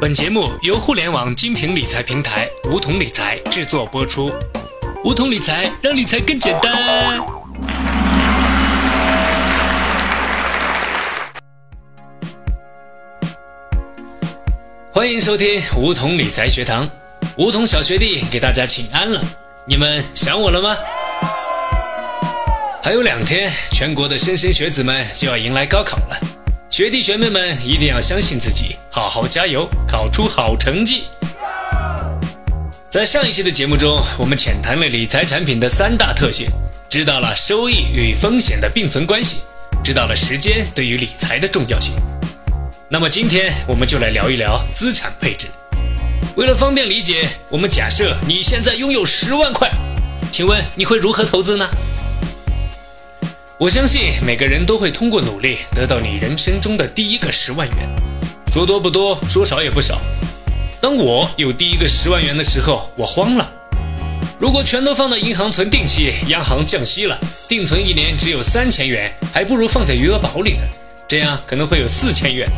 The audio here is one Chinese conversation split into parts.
本节目由互联网精品理财平台梧桐理财制作播出。梧桐理财让理财更简单。欢迎收听梧桐理财学堂，梧桐小学弟给大家请安了。你们想我了吗？还有两天，全国的莘莘学子们就要迎来高考了。学弟学妹们一定要相信自己，好好加油，考出好成绩。在上一期的节目中，我们浅谈了理财产品的三大特性，知道了收益与风险的并存关系，知道了时间对于理财的重要性。那么今天我们就来聊一聊资产配置。为了方便理解，我们假设你现在拥有十万块，请问你会如何投资呢？我相信每个人都会通过努力得到你人生中的第一个十万元，说多不多，说少也不少。当我有第一个十万元的时候，我慌了。如果全都放到银行存定期，央行降息了，定存一年只有三千元，还不如放在余额宝里呢，这样可能会有四千元。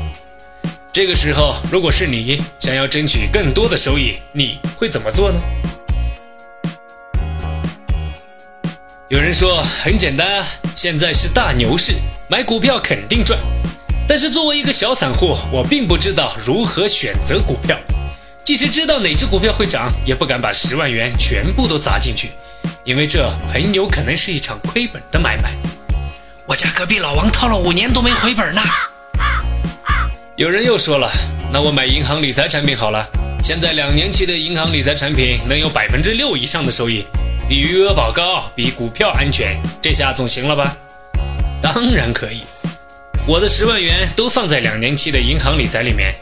这个时候，如果是你想要争取更多的收益，你会怎么做呢？有人说很简单啊，现在是大牛市，买股票肯定赚。但是作为一个小散户，我并不知道如何选择股票，即使知道哪只股票会涨，也不敢把十万元全部都砸进去，因为这很有可能是一场亏本的买卖。我家隔壁老王套了五年都没回本呢。有人又说了，那我买银行理财产品好了，现在两年期的银行理财产品能有百分之六以上的收益。比余额宝高，比股票安全，这下总行了吧？当然可以，我的十万元都放在两年期的银行理财里面。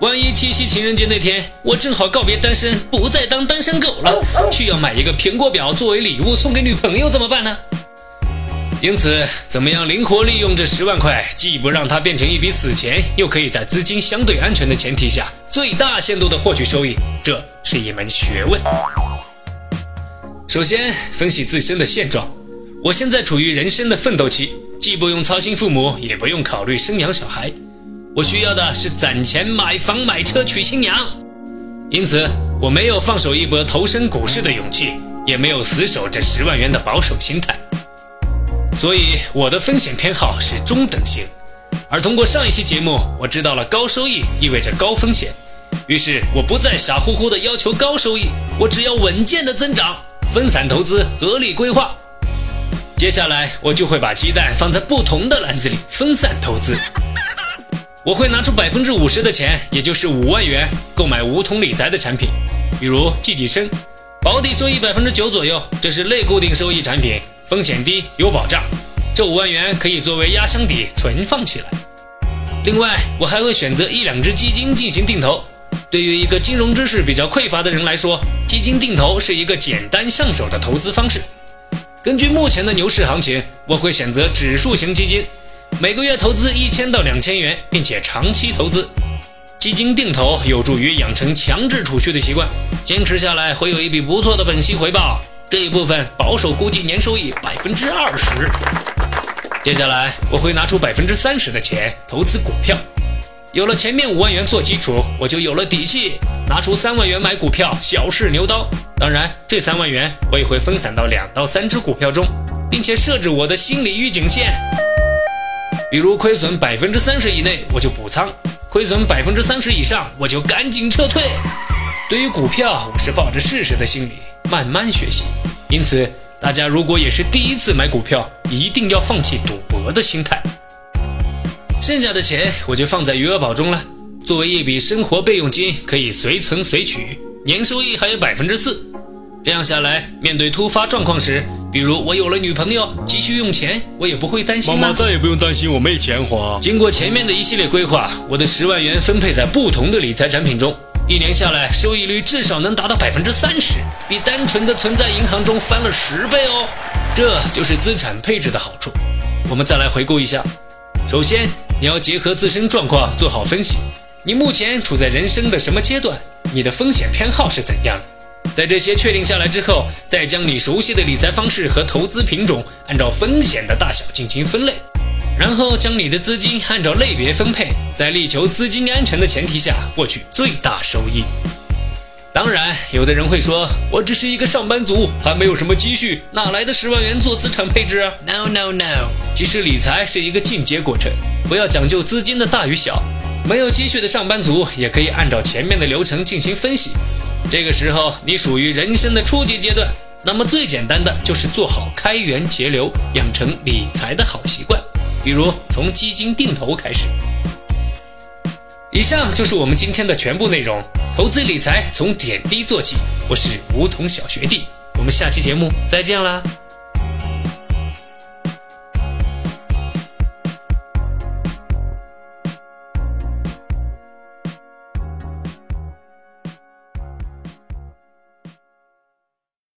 万一七夕情人节那天我正好告别单身，不再当单身狗了，需要买一个苹果表作为礼物送给女朋友怎么办呢？因此，怎么样灵活利用这十万块，既不让它变成一笔死钱，又可以在资金相对安全的前提下，最大限度的获取收益，这是一门学问。首先分析自身的现状，我现在处于人生的奋斗期，既不用操心父母，也不用考虑生养小孩，我需要的是攒钱买房买车娶新娘。因此，我没有放手一搏投身股市的勇气，也没有死守这十万元的保守心态。所以，我的风险偏好是中等型。而通过上一期节目，我知道了高收益意味着高风险，于是我不再傻乎乎的要求高收益，我只要稳健的增长。分散投资，合理规划。接下来，我就会把鸡蛋放在不同的篮子里，分散投资。我会拿出百分之五十的钱，也就是五万元，购买梧桐理财的产品，比如季季生，保底收益百分之九左右，这是类固定收益产品，风险低，有保障。这五万元可以作为压箱底存放起来。另外，我还会选择一两只基金进行定投。对于一个金融知识比较匮乏的人来说，基金定投是一个简单上手的投资方式。根据目前的牛市行情，我会选择指数型基金，每个月投资一千到两千元，并且长期投资。基金定投有助于养成强制储蓄的习惯，坚持下来会有一笔不错的本息回报。这一部分保守估计年收益百分之二十。接下来我会拿出百分之三十的钱投资股票。有了前面五万元做基础，我就有了底气，拿出三万元买股票，小试牛刀。当然，这三万元我也会分散到两到三只股票中，并且设置我的心理预警线。比如亏损百分之三十以内，我就补仓；亏损百分之三十以上，我就赶紧撤退。对于股票，我是抱着试试的心理，慢慢学习。因此，大家如果也是第一次买股票，一定要放弃赌博的心态。剩下的钱我就放在余额宝中了，作为一笔生活备用金，可以随存随取，年收益还有百分之四。这样下来，面对突发状况时，比如我有了女朋友急需用钱，我也不会担心。妈妈再也不用担心我没钱花。经过前面的一系列规划，我的十万元分配在不同的理财产品中，一年下来收益率至少能达到百分之三十，比单纯的存在银行中翻了十倍哦。这就是资产配置的好处。我们再来回顾一下，首先。你要结合自身状况做好分析，你目前处在人生的什么阶段？你的风险偏好是怎样的？在这些确定下来之后，再将你熟悉的理财方式和投资品种按照风险的大小进行分类，然后将你的资金按照类别分配，在力求资金安全的前提下获取最大收益。当然，有的人会说，我只是一个上班族，还没有什么积蓄，哪来的十万元做资产配置？No No No！其实理财是一个进阶过程，不要讲究资金的大与小。没有积蓄的上班族也可以按照前面的流程进行分析。这个时候你属于人生的初级阶段，那么最简单的就是做好开源节流，养成理财的好习惯，比如从基金定投开始。以上就是我们今天的全部内容。投资理财从点滴做起，我是梧桐小学弟，我们下期节目再见啦。